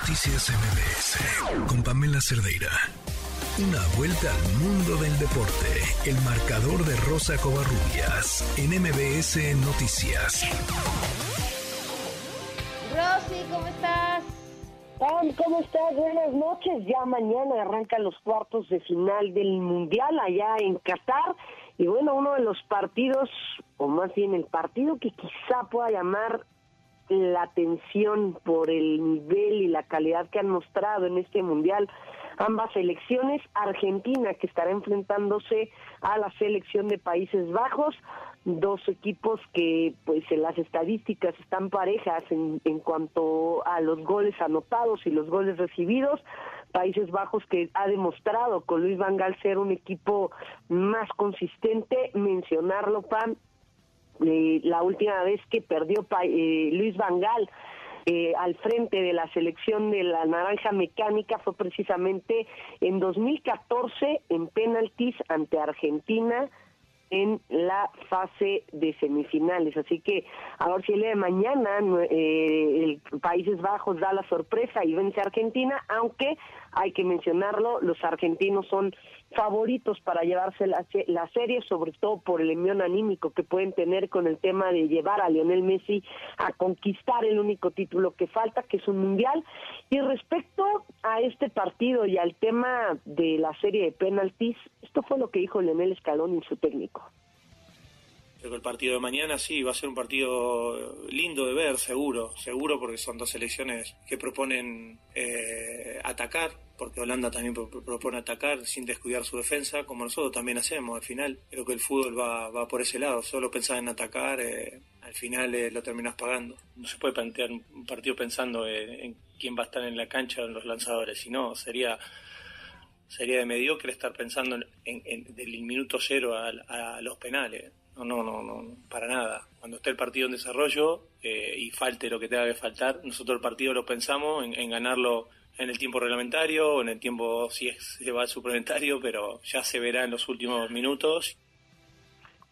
Noticias MBS con Pamela Cerdeira. Una vuelta al mundo del deporte. El marcador de Rosa Covarrubias en MBS Noticias. Rosy, ¿cómo estás? Pam, ¿cómo estás? Buenas noches. Ya mañana arrancan los cuartos de final del Mundial allá en Qatar. Y bueno, uno de los partidos, o más bien el partido que quizá pueda llamar la atención por el nivel y la calidad que han mostrado en este mundial ambas selecciones, Argentina que estará enfrentándose a la selección de Países Bajos, dos equipos que pues en las estadísticas están parejas en, en cuanto a los goles anotados y los goles recibidos, Países Bajos que ha demostrado con Luis Van Gaal ser un equipo más consistente, mencionarlo Pam, eh, la última vez que perdió eh, Luis Vangal eh, al frente de la selección de la naranja mecánica fue precisamente en 2014 en penaltis ante Argentina en la fase de semifinales. Así que a ver si el día de mañana eh, el Países Bajos da la sorpresa y vence a Argentina, aunque hay que mencionarlo, los argentinos son favoritos para llevarse la, la serie, sobre todo por el envión anímico que pueden tener con el tema de llevar a Lionel Messi a conquistar el único título que falta, que es un mundial. Y respecto a este partido y al tema de la serie de penaltis, esto fue lo que dijo Lionel Scaloni, su técnico. Creo que el partido de mañana sí va a ser un partido lindo de ver, seguro, seguro porque son dos selecciones que proponen eh, atacar, porque Holanda también propone atacar sin descuidar su defensa, como nosotros también hacemos al final. Creo que el fútbol va, va por ese lado, solo pensar en atacar, eh, al final eh, lo terminas pagando. No se puede plantear un partido pensando en quién va a estar en la cancha o en los lanzadores, sino sería sería de mediocre estar pensando en, del minuto cero a los penales. No, no, no, no, para nada. Cuando esté el partido en desarrollo eh, y falte lo que tenga que faltar, nosotros el partido lo pensamos en, ganarlo en el tiempo reglamentario o en el tiempo si es, se va al suplementario, pero ya se verá en los últimos minutos.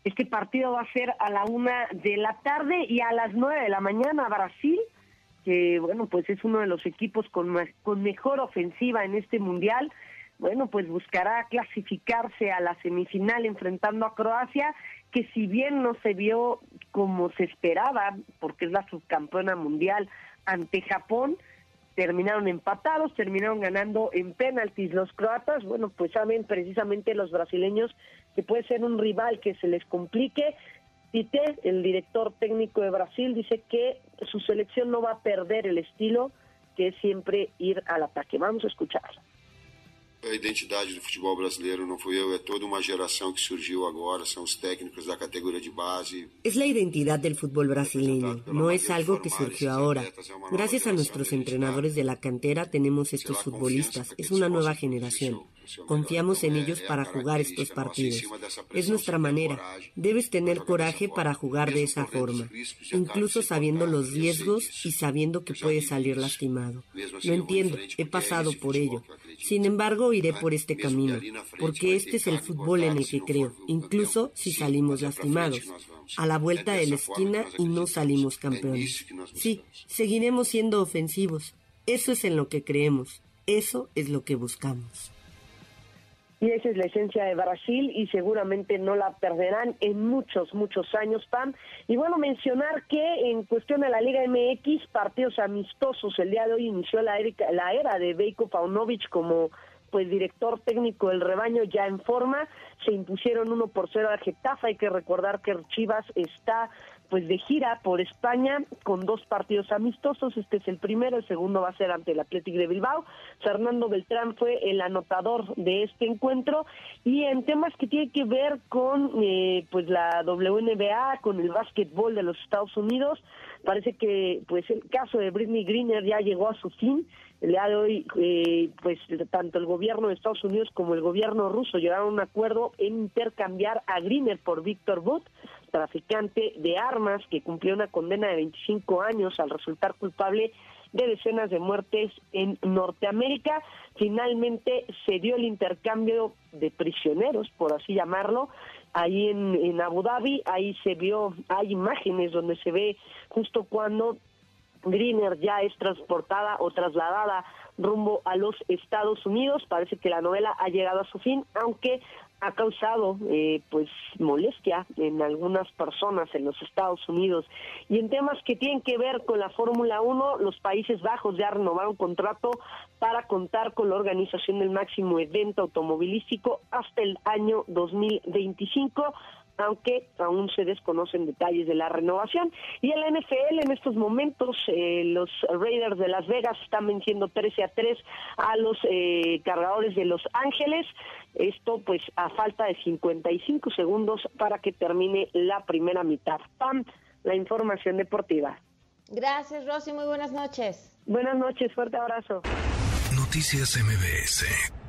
Este partido va a ser a la una de la tarde y a las nueve de la mañana Brasil, que bueno, pues es uno de los equipos con, con mejor ofensiva en este mundial bueno, pues buscará clasificarse a la semifinal enfrentando a Croacia, que si bien no se vio como se esperaba, porque es la subcampeona mundial ante Japón, terminaron empatados, terminaron ganando en penaltis los croatas, bueno, pues saben precisamente los brasileños que puede ser un rival que se les complique. Tite, el director técnico de Brasil, dice que su selección no va a perder el estilo, que es siempre ir al ataque. Vamos a escucharlo. A identidade do futebol brasileiro não fui eu, é toda uma geração que surgiu agora, são os técnicos da categoria de base. Es la identidad del fútbol brasileño, no es algo que surgió ahora. Gracias a nuestros entrenadores de la cantera tenemos estos futbolistas, es una nueva generación. Confiamos en ellos para jugar estos partidos. Es nuestra manera. Debes tener coraje para jugar de esa forma, incluso sabiendo los riesgos y sabiendo que puedes salir lastimado. Lo entiendo, he pasado por ello. Sin embargo, iré por este camino, porque este es el fútbol en el que creo, incluso si salimos lastimados, a la vuelta de la esquina y no salimos campeones. Sí, seguiremos siendo ofensivos. Eso es en lo que creemos. Eso es lo que buscamos. Y esa es la esencia de Brasil y seguramente no la perderán en muchos, muchos años, Pam. Y bueno, mencionar que en cuestión de la Liga MX, partidos amistosos, el día de hoy inició la, la era de Beiko Paunovic como pues director técnico del rebaño ya en forma, se impusieron uno por cero a Getafe, hay que recordar que Chivas está pues de gira por España con dos partidos amistosos, este es el primero, el segundo va a ser ante el Athletic de Bilbao. Fernando Beltrán fue el anotador de este encuentro y en temas que tienen que ver con eh, pues la WNBA, con el básquetbol de los Estados Unidos, parece que pues el caso de Britney Greener ya llegó a su fin. El día de hoy, eh, pues tanto el gobierno de Estados Unidos como el gobierno ruso llegaron a un acuerdo en intercambiar a Greener por Víctor Butt, traficante de armas que cumplió una condena de 25 años al resultar culpable de decenas de muertes en Norteamérica. Finalmente se dio el intercambio de prisioneros, por así llamarlo, ahí en Abu Dhabi. Ahí se vio, hay imágenes donde se ve justo cuando Greener ya es transportada o trasladada rumbo a los Estados Unidos. Parece que la novela ha llegado a su fin, aunque ha causado eh, pues molestia en algunas personas en los Estados Unidos. Y en temas que tienen que ver con la Fórmula 1, los Países Bajos ya renovaron contrato para contar con la organización del máximo evento automovilístico hasta el año 2025 aunque aún se desconocen detalles de la renovación. Y el NFL en estos momentos, eh, los Raiders de Las Vegas están venciendo 13 a 3 a los eh, cargadores de Los Ángeles. Esto pues a falta de 55 segundos para que termine la primera mitad. Pam, la información deportiva. Gracias, Rosy. Muy buenas noches. Buenas noches. Fuerte abrazo. Noticias MBS.